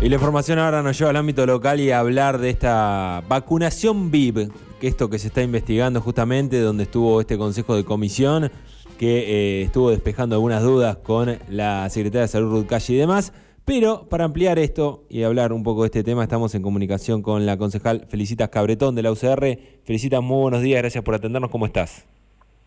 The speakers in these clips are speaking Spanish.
Y la información ahora nos lleva al ámbito local y a hablar de esta vacunación VIP, que esto que se está investigando justamente, donde estuvo este Consejo de Comisión, que eh, estuvo despejando algunas dudas con la Secretaria de Salud Ruth Calle y demás. Pero para ampliar esto y hablar un poco de este tema, estamos en comunicación con la concejal Felicitas Cabretón de la UCR. Felicitas, muy buenos días, gracias por atendernos, ¿cómo estás?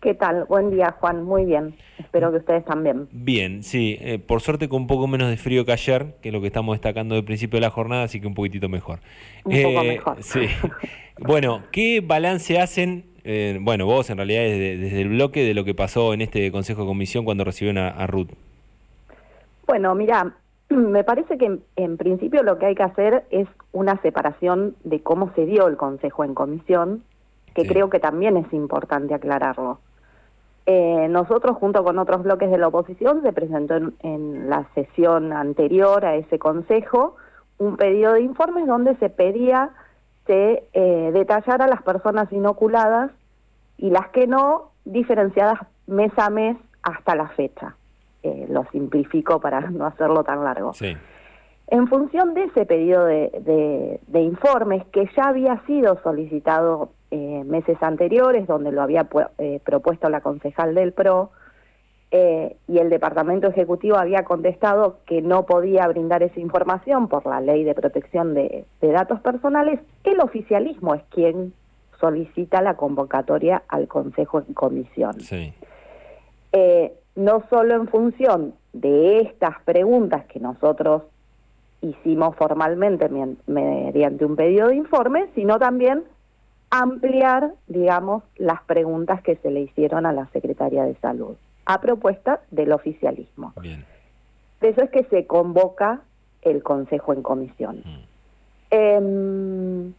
¿Qué tal? Buen día, Juan. Muy bien. Espero que ustedes también. Bien, sí. Eh, por suerte con un poco menos de frío que ayer, que es lo que estamos destacando del principio de la jornada, así que un poquitito mejor. Un poco eh, mejor. Sí. bueno, ¿qué balance hacen? Eh, bueno, vos en realidad desde, el bloque de lo que pasó en este Consejo de Comisión cuando recibieron a, Ruth. Bueno, mira, me parece que en, principio lo que hay que hacer es una separación de cómo se dio el Consejo en Comisión, que creo que también es importante aclararlo. Eh, nosotros, junto con otros bloques de la oposición, se presentó en, la sesión anterior a ese consejo un pedido de informes donde se pedía se eh, detallara las personas inoculadas y las que no, diferenciadas mes a mes hasta la fecha. Eh, lo simplifico para no hacerlo tan largo. En función de ese pedido de, de informes que ya había sido solicitado eh, meses anteriores, donde lo había eh, propuesto la concejal del PRO, eh, y el Departamento Ejecutivo había contestado que no podía brindar esa información por la ley de protección de, datos personales, el oficialismo es quien solicita la convocatoria al Consejo en comisión. no solo en función de estas preguntas que nosotros hicimos formalmente mediante un pedido de informe, sino también ampliar, digamos, las preguntas que se le hicieron a la Secretaría de Salud, a propuesta del oficialismo. Bien. eso es que se convoca el Consejo en comisión. Mm. Em,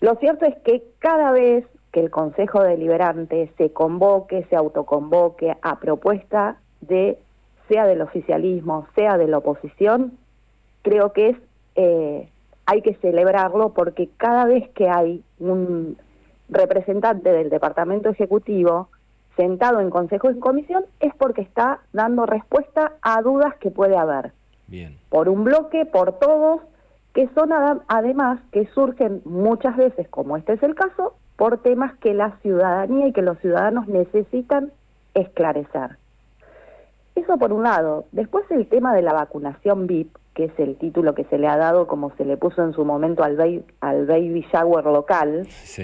lo cierto es que cada vez que el Consejo Deliberante se convoque, se autoconvoque a propuesta de, sea del oficialismo, sea de la oposición, creo que es eh, hay que celebrarlo porque cada vez que hay un representante del Departamento Ejecutivo sentado en Consejo y Comisión es porque está dando respuesta a dudas que puede haber. Bien. Por un bloque, por todos, que son además que surgen muchas veces, como este es el caso, por temas que la ciudadanía y que los ciudadanos necesitan esclarecer. Eso por un lado. Después el tema de la vacunación VIP, que es el título que se le ha dado como se le puso en su momento al, baby, al baby shower local. Sí,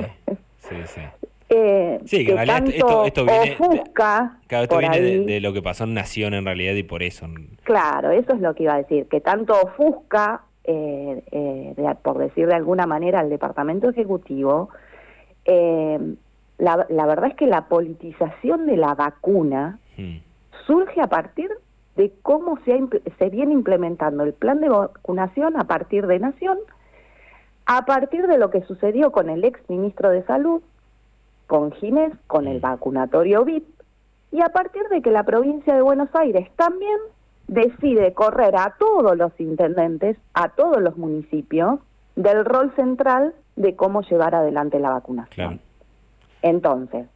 sí, sí. Eh, sí, que, en realidad esto, esto, viene, ofusca de, esto viene de, lo que pasó en Nación en realidad y por eso. Claro, eso es lo que iba a decir, que tanto ofusca, eh, eh, por decir de alguna manera, al Departamento Ejecutivo, la, la, verdad es que la politización de la vacuna hmm. surge a partir de cómo se, se viene implementando el plan de vacunación a partir de Nación, a partir de lo que sucedió con el ex ministro de Salud, con Ginés, con el vacunatorio VIP, y a partir de que la provincia de Buenos Aires también decide correr a todos los intendentes, a todos los municipios, del rol central de cómo llevar adelante la vacunación. Entonces,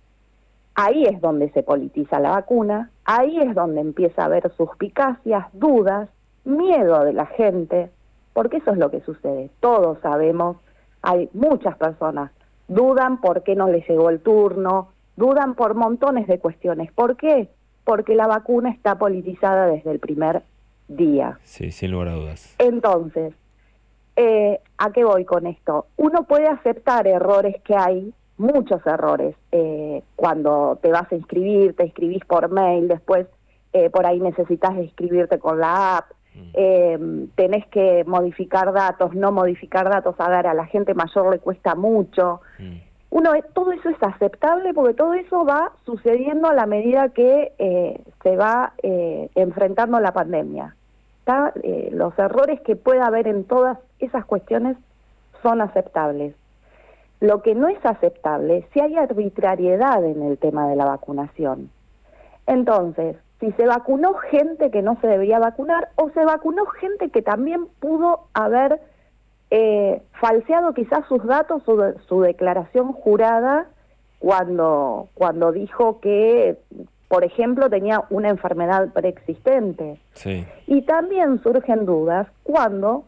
Ahí es donde se politiza la vacuna, ahí es donde empieza a haber suspicacias, dudas, miedo de la gente, porque eso es lo que sucede. Todos sabemos, hay muchas personas, dudan por qué no les llegó el turno, dudan por montones de cuestiones. ¿Por qué? Porque la vacuna está politizada desde el primer día. Sí, sin lugar a dudas. Entonces, eh, ¿a qué voy con esto? Uno puede aceptar errores que hay, muchos errores. Eh, cuando te vas a inscribir, te inscribís por mail, después eh, por ahí necesitas inscribirte con la app, mm. eh, tenés que modificar datos, no modificar datos, a ver, a la gente mayor le cuesta mucho. Mm. Uno, todo eso es aceptable porque todo eso va sucediendo a la medida que se va enfrentando la pandemia. los errores que pueda haber en todas esas cuestiones son aceptables. Lo que no es aceptable si hay arbitrariedad en el tema de la vacunación. Entonces, si se vacunó gente que no se debía vacunar o se vacunó gente que también pudo haber eh, falseado quizás sus datos, su, su declaración jurada cuando, cuando dijo que, por ejemplo, tenía una enfermedad preexistente. Sí. Y también surgen dudas cuando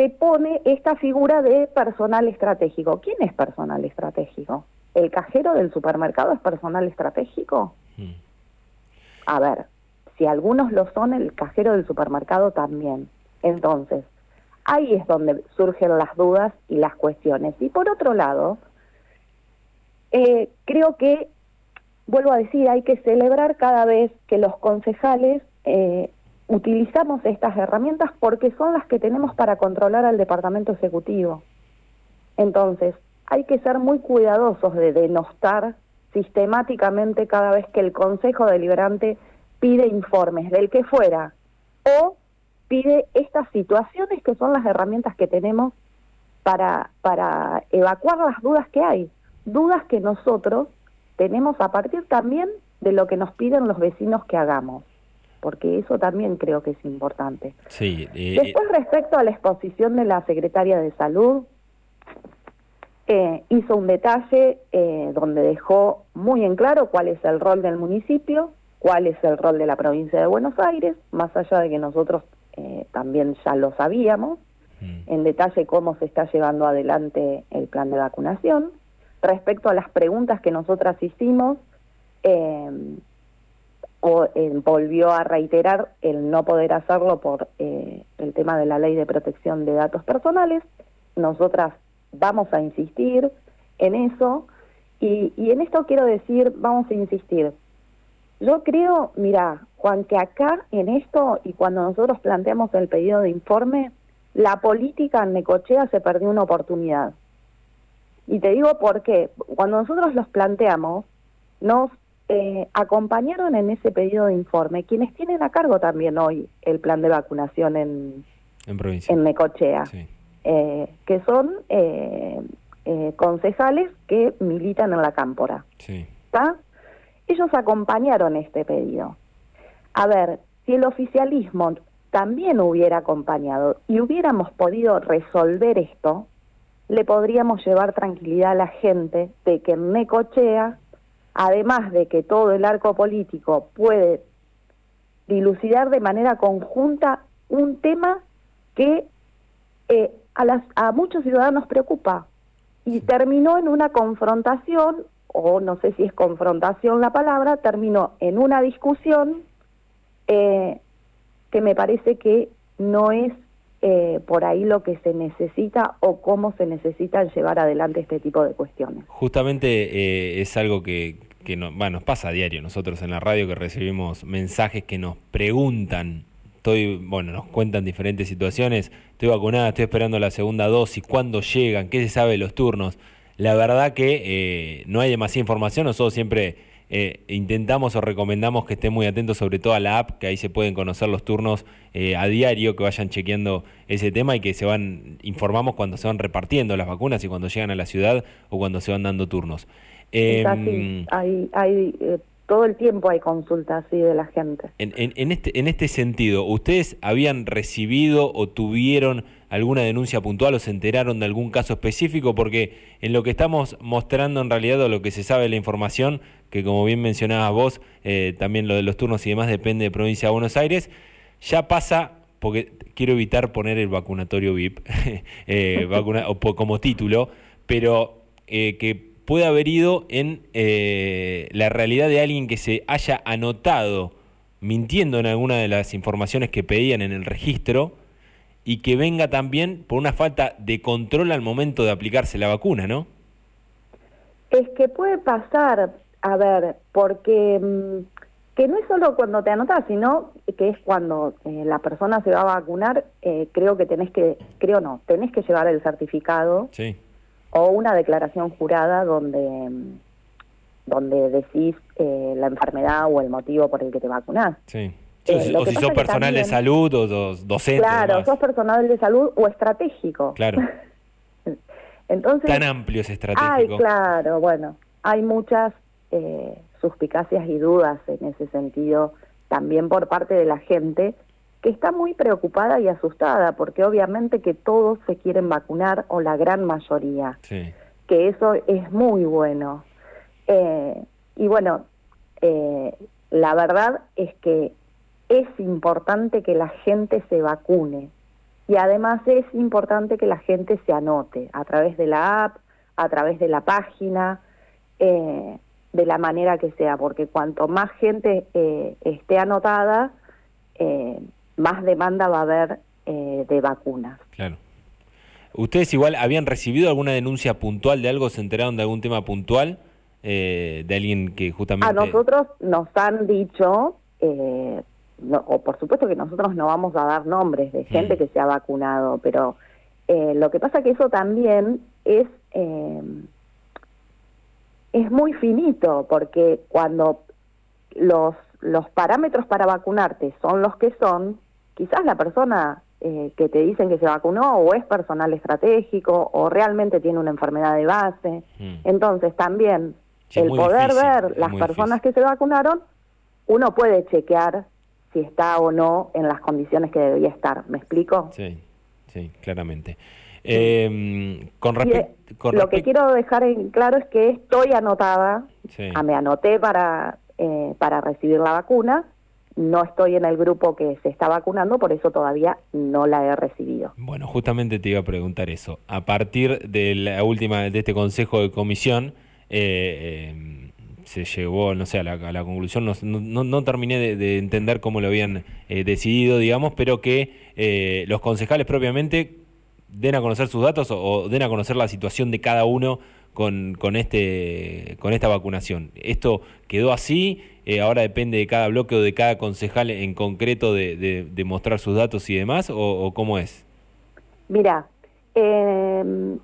se pone esta figura de personal estratégico. ¿Quién es personal estratégico? ¿El cajero del supermercado es personal estratégico? Hmm. A ver, si algunos lo son, el cajero del supermercado también. Entonces, ahí es donde surgen las dudas y las cuestiones. Y por otro lado, eh, creo que, vuelvo a decir, hay que celebrar cada vez que los concejales eh, utilizamos estas herramientas porque son las que tenemos para controlar al Departamento Ejecutivo. Entonces, hay que ser muy cuidadosos de denostar sistemáticamente cada vez que el Consejo Deliberante pide informes del que fuera o pide estas situaciones que son las herramientas que tenemos para, para evacuar las dudas que hay, dudas que nosotros tenemos a partir también de lo que nos piden los vecinos que hagamos porque eso también creo que es importante. Sí, eh, Después, respecto a la exposición de la secretaria de Salud, eh, hizo un detalle eh, donde dejó muy en claro cuál es el rol del municipio, cuál es el rol de la provincia de Buenos Aires, más allá de que nosotros también ya lo sabíamos, mm. en detalle cómo se está llevando adelante el plan de vacunación. Respecto a las preguntas que nosotras hicimos, o, eh, volvió a reiterar el no poder hacerlo por eh, el tema de la ley de protección de datos personales. Nosotras vamos a insistir en eso y, en esto quiero decir, vamos a insistir. Yo creo, mira, Juan, que acá en esto y cuando nosotros planteamos el pedido de informe, la política en Necochea se perdió una oportunidad. Y te digo por qué. Cuando nosotros los planteamos, nos eh, acompañaron en ese pedido de informe quienes tienen a cargo también hoy el plan de vacunación en, en, Necochea, eh, que son eh, concejales que militan en la cámpora. Ellos acompañaron este pedido. A ver, si el oficialismo también hubiera acompañado y hubiéramos podido resolver esto, le podríamos llevar tranquilidad a la gente de que en Necochea además de que todo el arco político puede dilucidar de manera conjunta un tema que eh, a, las, a muchos ciudadanos preocupa y terminó en una confrontación, o no sé si es confrontación la palabra, terminó en una discusión eh, que me parece que no es eh, por ahí lo que se necesita o cómo se necesita llevar adelante este tipo de cuestiones. Justamente eh, es algo que, no, nos pasa a diario nosotros en la radio que recibimos mensajes que nos preguntan, estoy, bueno, nos cuentan diferentes situaciones, estoy vacunada, estoy esperando la segunda dosis, cuándo llegan, qué se sabe de los turnos. La verdad que eh, no hay demasiada información, nosotros siempre eh, intentamos o recomendamos que estén muy atentos sobre todo a la app, que ahí se pueden conocer los turnos eh, a diario, que vayan chequeando ese tema y que se van, informamos cuando se van repartiendo las vacunas y cuando llegan a la ciudad o cuando se van dando turnos. Em, hay, hay eh, todo el tiempo hay consultas así de la gente. En, en, este, en este sentido, ¿ustedes habían recibido o tuvieron alguna denuncia puntual o se enteraron de algún caso específico? Porque en lo que estamos mostrando en realidad o lo que se sabe de la información, que como bien mencionabas vos, eh, también lo de los turnos y demás depende de provincia de Buenos Aires, ya pasa, porque quiero evitar poner el vacunatorio VIP eh, vacuna, o, como título, pero eh, que puede haber ido en eh, la realidad de alguien que se haya anotado mintiendo en alguna de las informaciones que pedían en el registro y que venga también por una falta de control al momento de aplicarse la vacuna, ¿no? Es que puede pasar, a ver, porque mm, que no es solo cuando te anotas, sino que es cuando eh, la persona se va a vacunar, eh, creo que tenés que, creo no, tenés que llevar el certificado. Sí o una declaración jurada donde donde decís eh, la enfermedad o el motivo por el que te vacunás. Sí. O si sos personal de salud o docente. Claro, sos personal de salud o estratégico. Claro. Entonces, Tan amplio es estratégico. Ay, claro, bueno, hay muchas eh, suspicacias y dudas en ese sentido también por parte de la gente que está muy preocupada y asustada, porque obviamente que todos se quieren vacunar, o la gran mayoría, que eso es muy bueno. Eh, y bueno, eh, la verdad es que es importante que la gente se vacune. y además es importante que la gente se anote a través de la app, a través de la página, eh, de la manera que sea, porque cuanto más gente eh, esté anotada, eh, más demanda va a haber de vacunas. Claro. ¿Ustedes igual habían recibido alguna denuncia puntual de algo? ¿Se enteraron de algún tema puntual? de alguien que justamente... A nosotros nos han dicho, o por supuesto que nosotros no vamos a dar nombres de gente mm. que se ha vacunado, pero lo que pasa que eso también es es muy finito, porque cuando los, los parámetros para vacunarte son los que son, quizás la persona eh, que te dicen que se vacunó o es personal estratégico o realmente tiene una enfermedad de base. Mm. Entonces también el poder ver las personas que se vacunaron, uno puede chequear si está o no en las condiciones que debería estar. ¿Me explico? Sí, sí, claramente. Eh, con, con lo que quiero dejar en claro es que estoy anotada, ah, me anoté para, eh, para recibir la vacuna, no estoy en el grupo que se está vacunando, por eso todavía no la he recibido. Bueno, justamente te iba a preguntar eso. A partir de la última de este consejo de comisión, eh, em, se llegó, no sé, a la, conclusión, no, no, terminé de, de, entender cómo lo habían eh, decidido, digamos, pero que los concejales propiamente den a conocer sus datos o, den a conocer la situación de cada uno con, con, este, con esta vacunación. ¿Esto quedó así? Eh, ¿Ahora depende de cada bloque o de cada concejal en concreto de, mostrar sus datos y demás? ¿O, cómo es? Mira, em,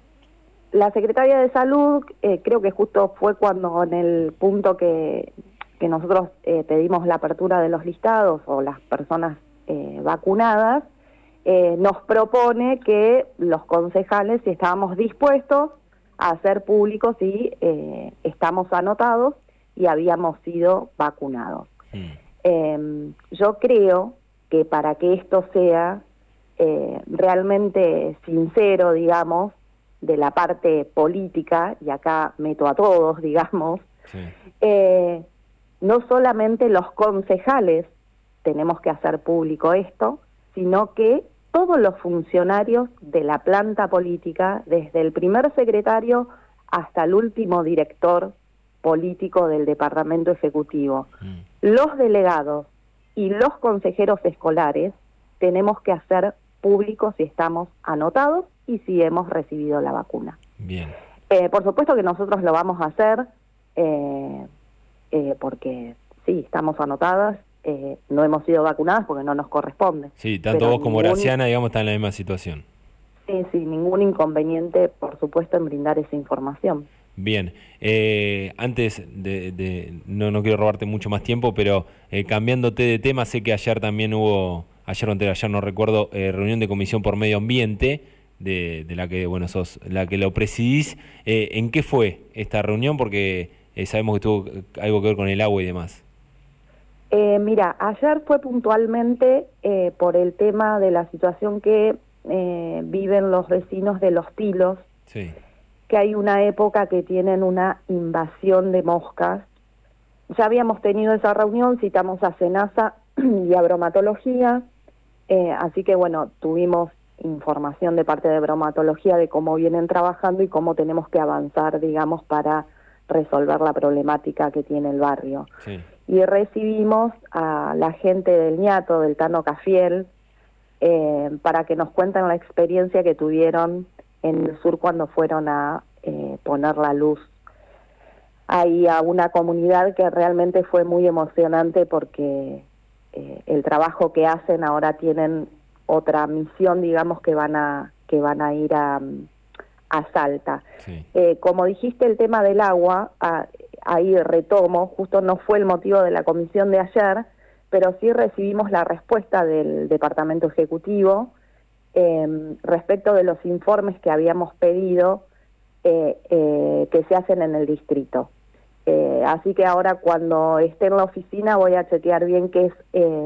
la Secretaria de Salud eh, creo que justo fue cuando en el punto que, que nosotros eh, pedimos la apertura de los listados o las personas vacunadas, eh, nos propone que los concejales, si estábamos dispuestos a hacer públicos si eh, estamos anotados y habíamos sido vacunados. Mm. Em, yo creo que para que esto sea eh, realmente sincero, digamos, de la parte política, y acá meto a todos, digamos, no solamente los concejales tenemos que hacer público esto, sino que todos los funcionarios de la planta política, desde el primer secretario hasta el último director político del Departamento Ejecutivo. Mm. Los delegados y los consejeros escolares tenemos que hacer públicos si estamos anotados y si hemos recibido la vacuna. Bien. Eh, por supuesto que nosotros lo vamos a hacer eh, eh, porque sí, estamos anotadas eh, no hemos sido vacunadas porque no nos corresponde. Sí, tanto vos como Graciana, digamos, están en la misma situación. Sí, sí, ningún inconveniente, por supuesto, en brindar esa información. Bien, eh, antes de, no, no quiero robarte mucho más tiempo, pero eh, cambiándote de tema, sé que ayer también hubo, ayer o ayer no recuerdo, reunión de comisión por medio ambiente, de, la que, bueno, sos la que lo presidís. ¿En qué fue esta reunión? Porque sabemos que tuvo algo que ver con el agua y demás. Eh, mira, ayer fue puntualmente eh, por el tema de la situación que eh, viven los vecinos de Los Tilos, que hay una época que tienen una invasión de moscas. Ya habíamos tenido esa reunión, citamos a Senasa y a bromatología, así que bueno, tuvimos información de parte de bromatología de cómo vienen trabajando y cómo tenemos que avanzar, digamos, para resolver la problemática que tiene el barrio. Sí y recibimos a la gente del ñato, del Tano Cafiel, eh, para que nos cuenten la experiencia que tuvieron en el sur cuando fueron a eh, poner la luz ahí a una comunidad que realmente fue muy emocionante porque eh, el trabajo que hacen ahora tienen otra misión digamos que van a que van a ir a, a Salta como dijiste el tema del agua ah, ahí retomo, justo no fue el motivo de la comisión de ayer, pero sí recibimos la respuesta del Departamento Ejecutivo em, respecto de los informes que habíamos pedido eh, eh, que se hacen en el distrito. Eh, así que ahora cuando esté en la oficina voy a chequear bien qué es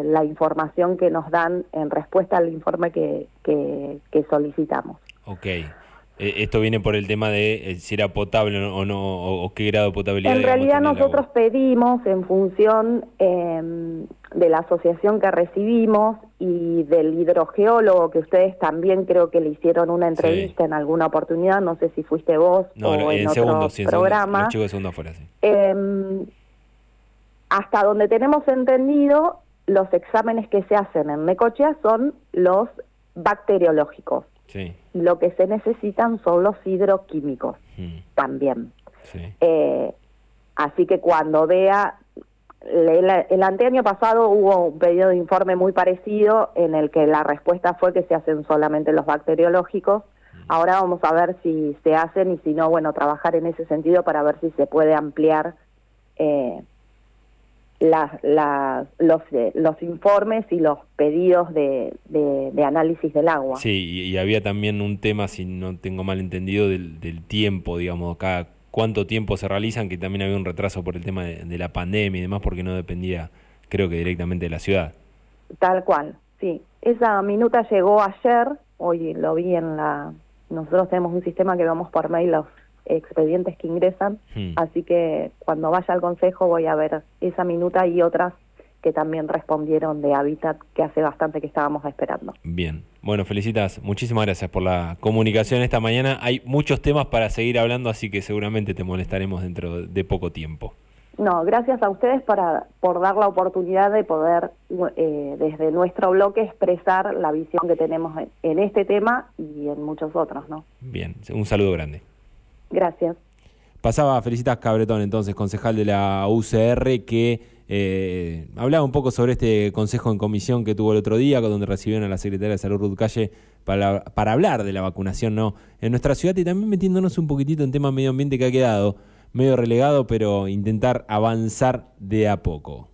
la información que nos dan en respuesta al informe que, que, que solicitamos. Ok. Eh, esto viene por el tema de eh, si era potable o no, o, qué grado de potabilidad. En realidad nosotros pedimos en función em, de la asociación que recibimos y del hidrogeólogo que ustedes también creo que le hicieron una entrevista en alguna oportunidad, no sé si fuiste vos o en, otro programa. Em, hasta donde tenemos entendido, los exámenes que se hacen en Necochea son los bacteriológicos. Lo que se necesitan son los hidroquímicos mm. también. Eh, así que cuando vea, el, el anteaño pasado hubo un pedido de informe muy parecido en el que la respuesta fue que se hacen solamente los bacteriológicos. Mm. Ahora vamos a ver si se hacen y si no, bueno, trabajar en ese sentido para ver si se puede ampliar eh, los, eh, los informes y los pedidos de, de, análisis del agua. Sí, y, había también un tema, si no tengo mal entendido, del, del tiempo, digamos, cada cuánto tiempo se realizan, que también había un retraso por el tema de, la pandemia y demás, porque no dependía, creo que directamente de la ciudad. Tal cual, sí. Esa minuta llegó ayer, hoy lo vi en la... Nosotros tenemos un sistema que vamos por mail los expedientes que ingresan, hmm. así que cuando vaya al consejo voy a ver esa minuta y otras que también respondieron de Hábitat, que hace bastante que estábamos esperando. Bien, bueno, felicitas, muchísimas gracias por la comunicación esta mañana. Hay muchos temas para seguir hablando, así que seguramente te molestaremos dentro de poco tiempo. No, gracias a ustedes para, por dar la oportunidad de poder eh, desde nuestro bloque expresar la visión que tenemos en este tema y en muchos otros, ¿no? Bien, un saludo grande. Gracias. Pasaba Felicitas Cabretón, entonces, concejal de la UCR, que eh, hablaba un poco sobre este consejo en comisión que tuvo el otro día, donde recibieron a la secretaria de Salud Ruth Calle para, hablar de la vacunación ¿no? en nuestra ciudad y también metiéndonos un poquitito en tema medio ambiente que ha quedado medio relegado, pero intentar avanzar de a poco.